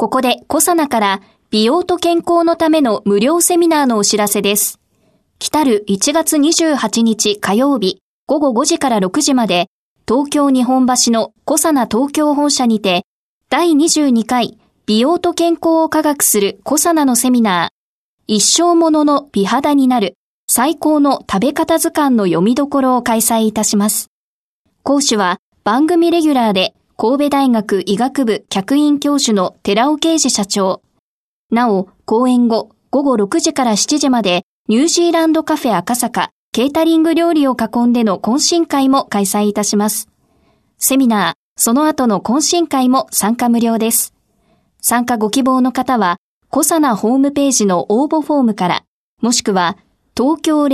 ここでコサナから美容と健康のための無料セミナーのお知らせです来る1月28日火曜日午後5時から6時まで東京日本橋のコサナ東京本社にて第22回美容と健康を科学するコサナのセミナー一生ものの美肌になる最高の食べ方図鑑の読みどころを開催いたします。講師は番組レギュラーで神戸大学医学部客員教授の寺尾啓二社長。なお、講演後午後6時から7時までニュージーランドカフェ赤坂ケータリング料理を囲んでの懇親会も開催いたします。セミナー、その後の懇親会も参加無料です。参加ご希望の方は、コサナホームページの応募フォームから、もしくは、東京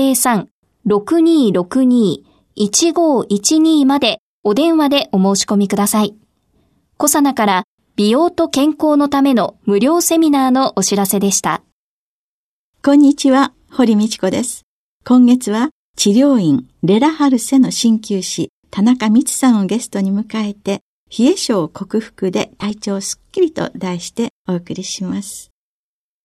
03-6262-1512までお電話でお申し込みください。コサナから美容と健康のための無料セミナーのお知らせでした。こんにちは、堀道子です。今月は治療院レラハルセの鍼灸師田中光さんをゲストに迎えて冷え症克服で体調すっきりと題してお送りします。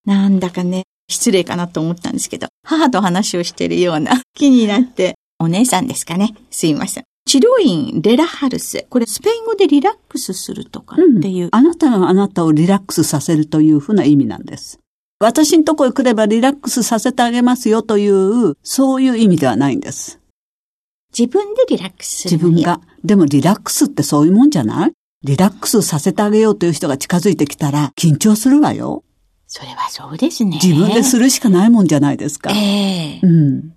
なんだかね、失礼かなと思ったんですけど、母と話をしているような気になって、お姉さんですかね。すいません。治療院レラハルス。これスペイン語でリラックスするとかっていう、うん、あなたがあなたをリラックスさせるというふうな意味なんです。私のとこへ来ればリラックスさせてあげますよという、そういう意味ではないんです。自分でリラックスする。自分が。でもリラックスってそういうもんじゃない？リラックスさせてあげようという人が近づいてきたら緊張するわよ。それはそうですね。自分でするしかないもんじゃないですか。ええー、うん。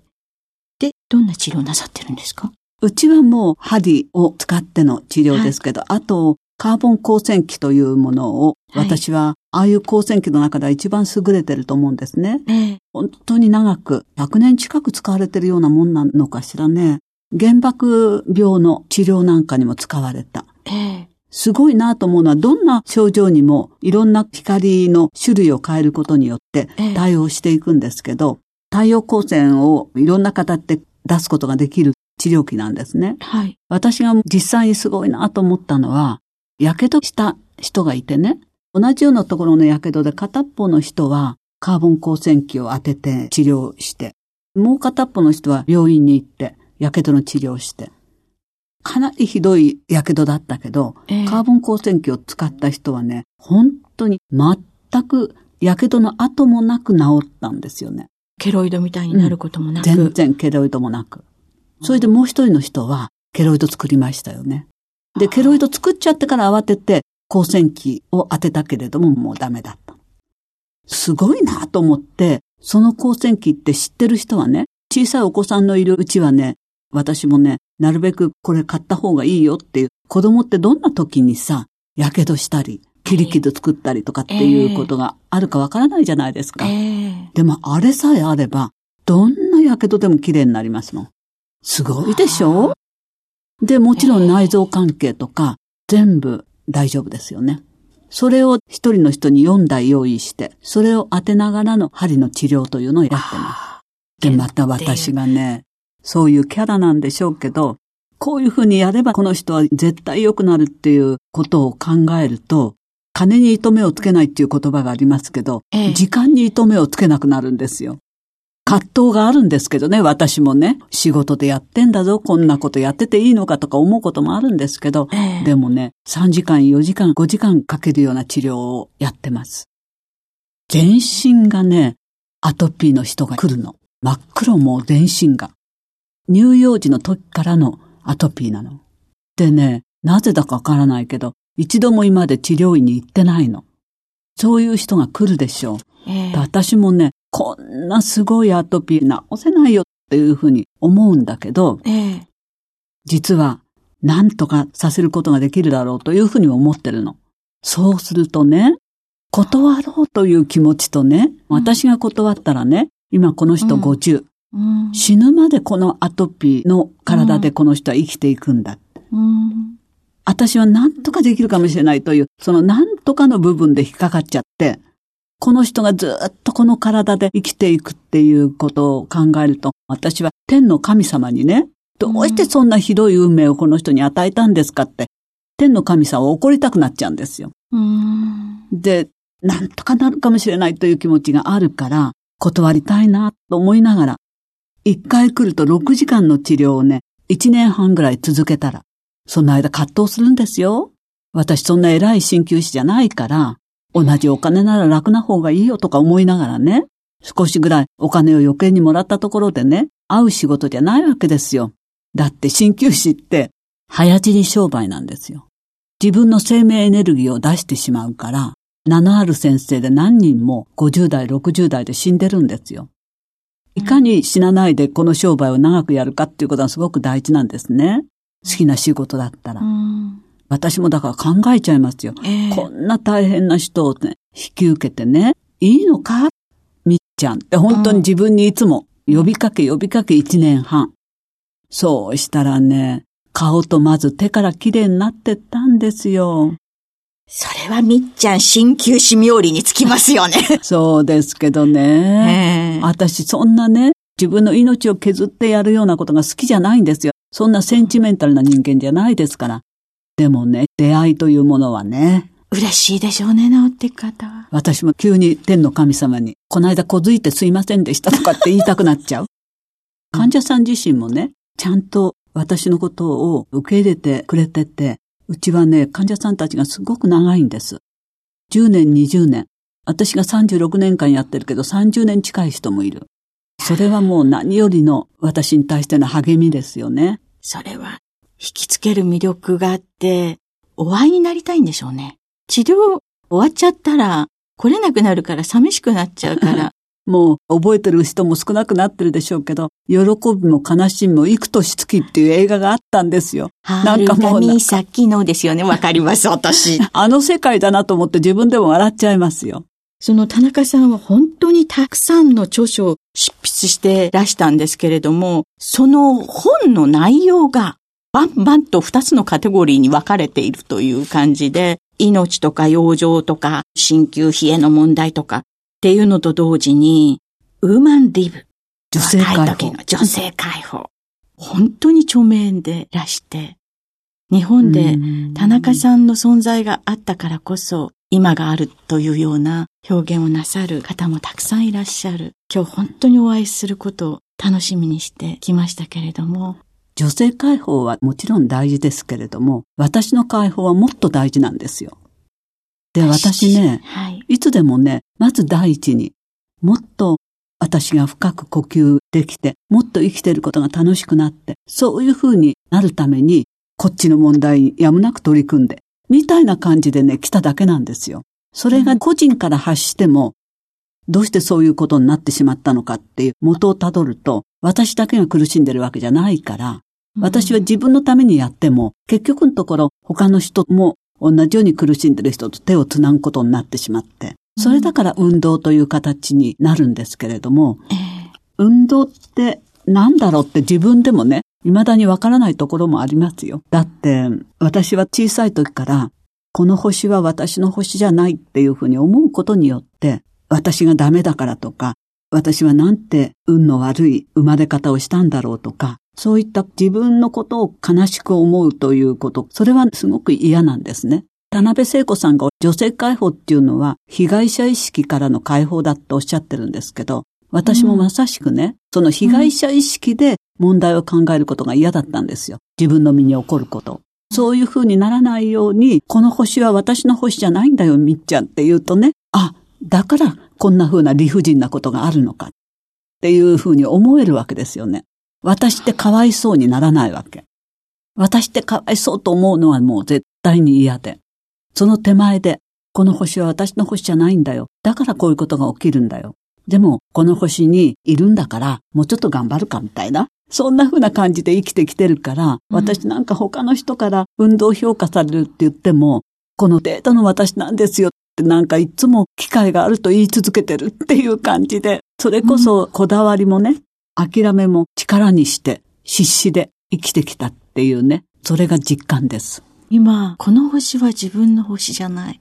で、どんな治療なさってるんですか？うちはもう針を使っての治療ですけど、はい、あと、カーボン光線器というものを、私は、ああいう光線器の中では一番優れてると思うんですね。ええ、本当に長く、100年近く使われてるようなもんなのかしらね。原爆病の治療なんかにも使われた。ええ、すごいなと思うのは、どんな症状にもいろんな光の種類を変えることによって対応していくんですけど、太陽光線をいろんな形で出すことができる治療器なんですね。はい。私が実際にすごいなと思ったのは、火傷した人がいてね、同じようなところの火傷で片っぽの人はカーボン光線器を当てて治療して、もう片っぽの人は病院に行って、火傷の治療をして。かなりひどい火傷だったけど、えー、カーボン光線器を使った人はね、本当に全く火傷の跡もなく治ったんですよね。ケロイドみたいになることもなく。うん、全然ケロイドもなく。それでもう一人の人は、ケロイド作りましたよね。で、ケロイド作っちゃってから慌てて、光線器を当てたけれども、もうダメだった。すごいなと思って、その光線器って知ってる人はね、小さいお子さんのいるうちはね、私もね、なるべくこれ買った方がいいよっていう、子供ってどんな時にさ、火傷したり、切り傷作ったりとかっていうことがあるかわからないじゃないですか。えー、でもあれさえあれば、どんな火傷でも綺麗になりますもん。すごいでしょ？で、もちろん内臓関係とか、全部大丈夫ですよね。それを一人の人に4台用意して、それを当てながらの針の治療というのをやってます。で、また私がね、そういうキャラなんでしょうけど、こういうふうにやればこの人は絶対良くなるっていうことを考えると、金に糸目をつけないっていう言葉がありますけど、ええ、時間に糸目をつけなくなるんですよ。葛藤があるんですけどね、私もね、仕事でやってんだぞ、こんなことやってていいのかとか思うこともあるんですけど、ええ、でもね、3時間、4時間、5時間かけるような治療をやってます。全身がね、アトピーの人が来るの。真っ黒も全身が。乳幼児の時からのアトピーなの。でね、なぜだかわからないけど、一度も今まで治療院に行ってないの。そういう人が来るでしょう。えー、私もね、こんなすごいアトピー治せないよっていうふうに思うんだけど、えー、実は何とかさせることができるだろうというふうに思ってるの。そうするとね、断ろうという気持ちとね、私が断ったらね、今この人50、う。ん。死ぬまでこのアトピーの体でこの人は生きていくんだ。うん。私は何とかできるかもしれないという、その何とかの部分で引っかかっちゃって、この人がずっとこの体で生きていくっていうことを考えると、私は天の神様にね、どうしてそんなひどい運命をこの人に与えたんですかって、天の神様を怒りたくなっちゃうんですよ。うんで、なんとかなるかもしれないという気持ちがあるから、断りたいなと思いながら、一回来ると6時間の治療をね、1年半ぐらい続けたら、その間葛藤するんですよ。私そんな偉い鍼灸師じゃないから、同じお金なら楽な方がいいよとか思いながらね、少しぐらいお金を余計にもらったところでね、会う仕事じゃないわけですよ。だって鍼灸師って、早死に商売なんですよ。自分の生命エネルギーを出してしまうから、名のある先生で何人も50代、60代で死んでるんですよ。いかに死なないでこの商売を長くやるかっていうことはすごく大事なんですね。好きな仕事だったら。うん私もだから考えちゃいますよ。ええこんな大変な人をね、引き受けてね、いいのか？みっちゃんって本当に自分にいつも呼びかけ呼びかけ一年半。そうしたらね、顔とまず手から綺麗になってったんですよ。それはみっちゃん鍼灸師冥利につきますよね。そうですけどね。ええ私そんなね、自分の命を削ってやるようなことが好きじゃないんですよ。そんなセンチメンタルな人間じゃないですから。でもね、出会いというものはね、嬉しいでしょうね、治っていく方は。私も急に天の神様に、この間小づいてすいませんでしたとかって言いたくなっちゃう。患者さん自身もね、ちゃんと私のことを受け入れてくれてて、うちはね、患者さんたちがすごく長いんです。10年、20年。私が36年間やってるけど30年近い人もいる。それはもう何よりの私に対しての励みですよね。それは、引きつける魅力があって、お会いになりたいんでしょうね。治療終わっちゃったら、来れなくなるから寂しくなっちゃうから。もう覚えてる人も少なくなってるでしょうけど、喜びも悲しみも幾年月っていう映画があったんですよ。なんかもうなさっきのですよね。わかります、私。あの世界だなと思って自分でも笑っちゃいますよ。その田中さんは本当にたくさんの著書を執筆してらしたんですけれども、その本の内容がバンバンと2つのカテゴリーに分かれているという感じで、命とか養生とか鍼灸冷えの問題とかっていうのと同時に、ウーマンリブ。女性解放時の女性解放。本当に著名でらして、日本で田中さんの存在があったからこそ、今があるというような表現をなさる方もたくさんいらっしゃる。今日本当にお会いすることを楽しみにしてきましたけれども。女性解放はもちろん大事ですけれども、私の解放はもっと大事なんですよ。で、私ね、はい。いつでもね、まず第一に、もっと私が深く呼吸できて、もっと生きていることが楽しくなって、そういう風になるために、こっちの問題にやむなく取り組んで、みたいな感じでね、来ただけなんですよ。それが個人から発しても、どうしてそういうことになってしまったのかっていう元をたどると、私だけが苦しんでるわけじゃないから、私は自分のためにやっても、結局のところ他の人も同じように苦しんでる人と手をつなぐことになってしまって、それだから運動という形になるんですけれども、ええ。運動って何だろうって自分でもね、未だにわからないところもありますよ。だって、私は小さい時から、この星は私の星じゃないっていうふうに思うことによって、私がダメだからとか、私はなんて運の悪い生まれ方をしたんだろうとか、そういった自分のことを悲しく思うということ、それはすごく嫌なんですね。田辺聖子さんが女性解放っていうのは被害者意識からの解放だっておっしゃってるんですけど、私もまさしくね、その被害者意識で問題を考えることが嫌だったんですよ。自分の身に起こること。そういう風にならないように、この星は私の星じゃないんだよ、みっちゃんって言うとね、あ、だからこんな風な理不尽なことがあるのかっていう風に思えるわけですよね。私ってかわいそうにならないわけ。私ってかわいそうと思うのはもう絶対に嫌で。その手前で、この星は私の星じゃないんだよ。だからこういうことが起きるんだよ。でも、この星にいるんだから、もうちょっと頑張るかみたいな。そんな風な感じで生きてきてるから、私なんか他の人から運動評価されるって言っても、このデータの私なんですよ。ってなんかいつも機会があると言い続けてるっていう感じで、それこそこだわりもね、諦めも力にして必死で生きてきたっていうね、それが実感です。今、この星は自分の星じゃない。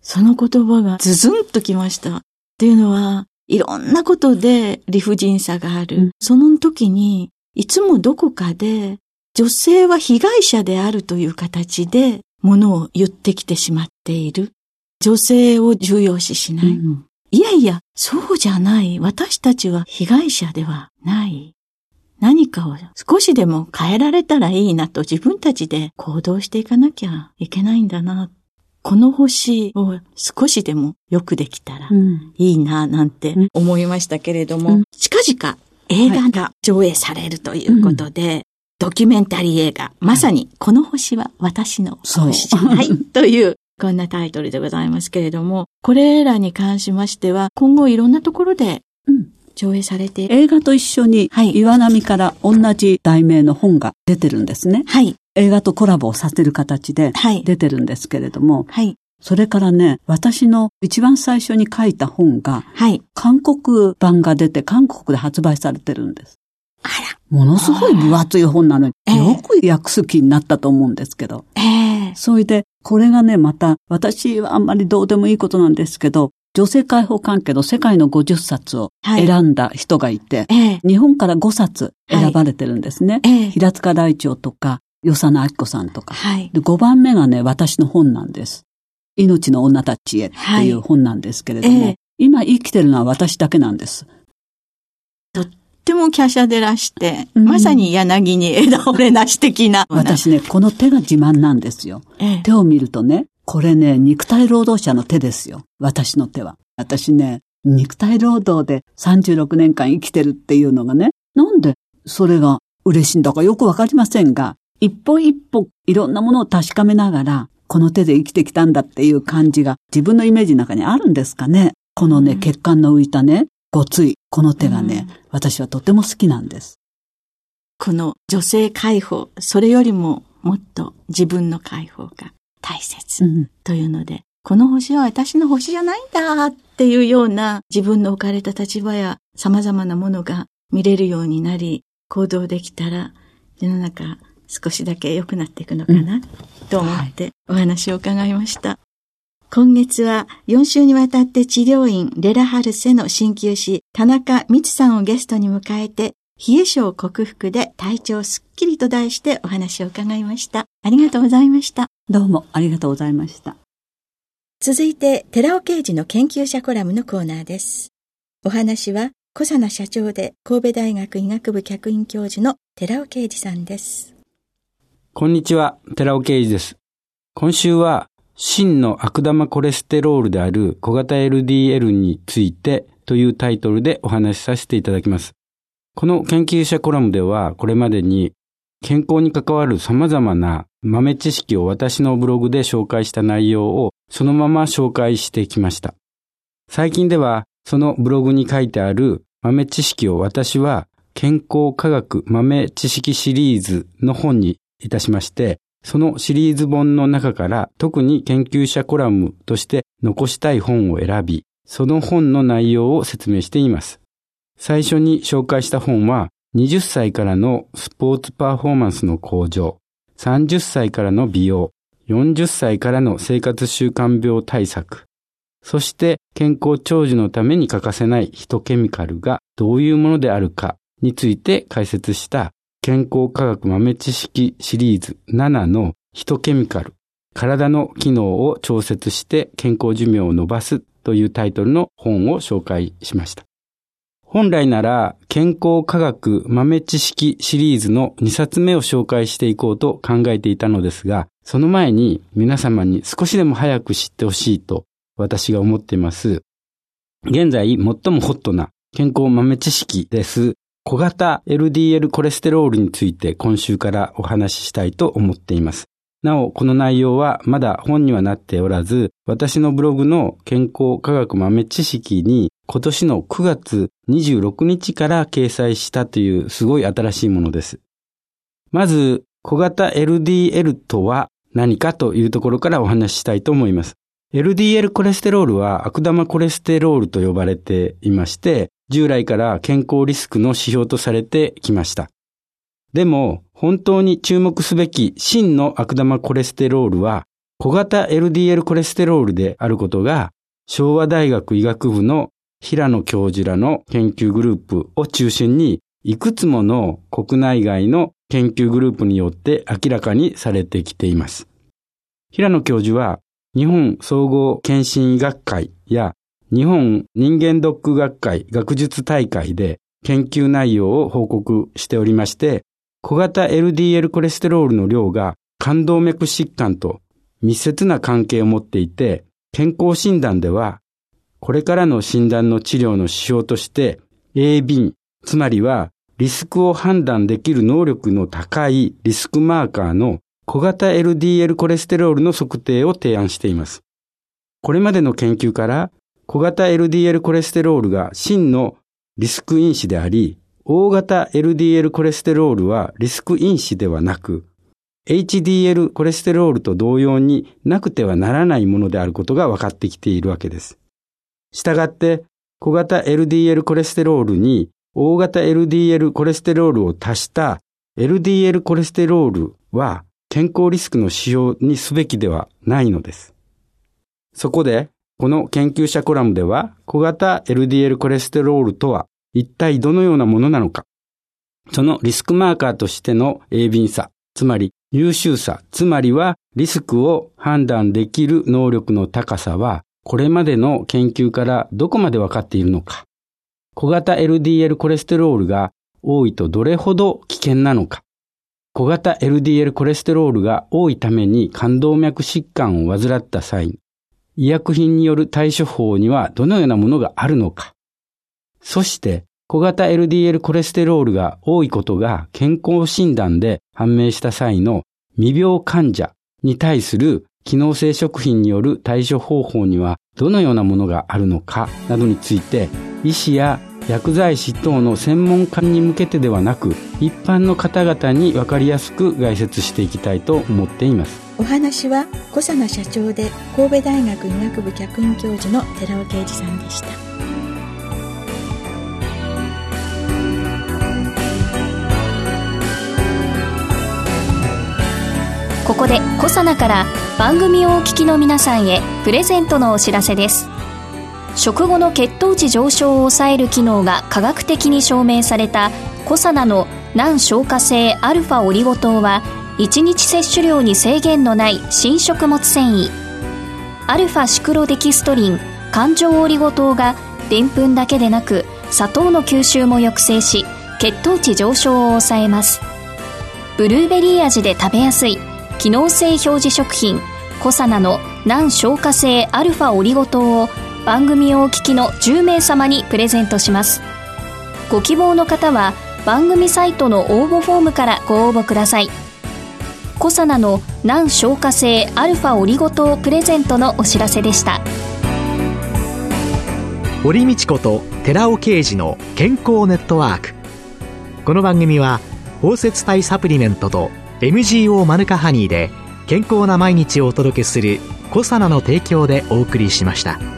その言葉がズズンときました。っていうのは、いろんなことで理不尽さがある。うん、その時に、いつもどこかで、女性は被害者であるという形で、ものを言ってきてしまっている。女性を重要視しない。うん、いやいや、そうじゃない。私たちは被害者ではない。何かを少しでも変えられたらいいなと自分たちで行動していかなきゃいけないんだな。この星を少しでもよくできたらいいななんて思いましたけれども、うん、近々映画が上映されるということで、はい、ドキュメンタリー映画、まさにこの星は私の星じゃないというこんなタイトルでございますけれども、これらに関しましては今後いろんなところで上映されて映画と一緒に、はい、岩波から同じ題名の本が出てるんですね。はい。映画とコラボをさせる形で出てるんですけれども、はい。それからね、私の一番最初に書いた本が、はい。韓国版が出て韓国で発売されてるんです。あら。ものすごい分厚い本なのに、よく訳す気になったと思うんですけど。ええー、それで、これがね、また、私はあんまりどうでもいいことなんですけど、女性解放関係の世界の50冊を選んだ人がいて、はい日本から5冊選ばれてるんですね。はい、平塚大長とか、与謝野明子さんとか、はい、で。5番目がね、私の本なんです。命の女たちへっていう本なんですけれども、はい今生きてるのは私だけなんです。とも華奢でらして、うん、まさに柳に枝折れなし的な。私ね、この手が自慢なんですよ。手を見るとね、これね、肉体労働者の手ですよ。私の手は。私ね、肉体労働で36年間生きてるっていうのがね、なんでそれが嬉しいんだかよくわかりませんが、一歩一歩いろんなものを確かめながら、この手で生きてきたんだっていう感じが自分のイメージの中にあるんですかね。このね、血管の浮いたね、ごつい、この手がね、うん、私はとても好きなんです。この女性解放、それよりももっと自分の解放が大切というので、うん、この星は私の星じゃないんだっていうような自分の置かれた立場や様々なものが見れるようになり、行動できたら世の中少しだけ良くなっていくのかな、うん、と思ってお話を伺いました。はい、今月は4週にわたって治療院レラハルセの鍼灸師田中光さんをゲストに迎えて冷え症克服で体調すっきりと題してお話を伺いました。ありがとうございました。どうもありがとうございました。続いて、寺尾刑事の研究者コラムのコーナーです。お話は、小佐奈社長で神戸大学医学部客員教授の寺尾刑事さんです。こんにちは、寺尾刑事です。今週は、真の悪玉コレステロールである小型 LDL についてというタイトルでお話しさせていただきます。この研究者コラムでは、これまでに健康に関わる様々な豆知識を私のブログで紹介した内容をそのまま紹介してきました。最近では、そのブログに書いてある豆知識を私は健康科学豆知識シリーズの本にいたしまして、そのシリーズ本の中から特に研究者コラムとして残したい本を選び、その本の内容を説明しています。最初に紹介した本は、20歳からのスポーツパフォーマンスの向上、30歳からの美容、40歳からの生活習慣病対策、そして健康長寿のために欠かせないヒトケミカルがどういうものであるかについて解説した健康科学豆知識シリーズ7のヒトケミカル、体の機能を調節して健康寿命を伸ばすというタイトルの本を紹介しました。本来なら健康科学豆知識シリーズの2冊目を紹介していこうと考えていたのですが、その前に皆様に少しでも早く知ってほしいと私が思っています。現在最もホットな健康豆知識です。小型 LDL コレステロールについて今週からお話ししたいと思っています。なお、この内容はまだ本にはなっておらず、私のブログの健康科学豆知識に今年の9月26日から掲載したというすごい新しいものです。まず、小型 LDL とは何かというところからお話ししたいと思います。LDL コレステロールは悪玉コレステロールと呼ばれていまして、従来から健康リスクの指標とされてきました。でも、本当に注目すべき真の悪玉コレステロールは、小型 LDL コレステロールであることが、昭和大学医学部の平野教授らの研究グループを中心に、いくつもの国内外の研究グループによって明らかにされてきています。平野教授は、日本総合検診医学会や日本人間ドック学会学術大会で研究内容を報告しておりまして、小型 LDL コレステロールの量が冠動脈疾患と密接な関係を持っていて、健康診断では、これからの診断の治療の指標として、AB、つまりはリスクを判断できる能力の高いリスクマーカーの小型 LDL コレステロールの測定を提案しています。これまでの研究から小型 LDL コレステロールが真のリスク因子であり、大型 LDL コレステロールはリスク因子ではなく、HDL コレステロールと同様になくてはならないものであることが分かってきているわけです。したがって、小型 LDL コレステロールに大型 LDL コレステロールを足した LDL コレステロールは健康リスクの指標にすべきではないのです。そこで、この研究者コラムでは小型 LDL コレステロールとは一体どのようなものなのか、そのリスクマーカーとしての鋭敏さ、つまり優秀さ、つまりはリスクを判断できる能力の高さは、これまでの研究からどこまで分かっているのか、小型 LDL コレステロールが多いとどれほど危険なのか、小型 LDL コレステロールが多いために冠動脈疾患を患った際、医薬品による対処法にはどのようなものがあるのか、そして、小型 LDL コレステロールが多いことが健康診断で判明した際の未病患者に対する機能性食品による対処方法にはどのようなものがあるのかなどについて医師や薬剤師等の専門家に向けてではなく一般の方々に分かりやすく概説していきたいと思っています。お話は小佐奈社長で神戸大学医学部客員教授の寺尾啓二さんでした。ここでコサナから番組をお聞きの皆さんへプレゼントのお知らせです食後の血糖値上昇を抑える機能が科学的に証明されたコサナの難消化性アルファオリゴ糖は1日摂取量に制限のない新食物繊維。アルファシクロデキストリン環状オリゴ糖がでんぷんだけでなく砂糖の吸収も抑制し血糖値上昇を抑えます。ブルーベリー味で食べやすい機能性表示食品コサナの難消化性アルファオリゴ糖を番組をお聞きの10名様にプレゼントします。ご希望の方は番組サイトの応募フォームからご応募ください。コサナの難消化性アルファオリゴ糖プレゼントのお知らせでした。堀道子と寺尾啓二の健康ネットワーク。この番組は包摂体サプリメントと MGO マヌカハニーで健康な毎日をお届けするコサナの提供でお送りしました。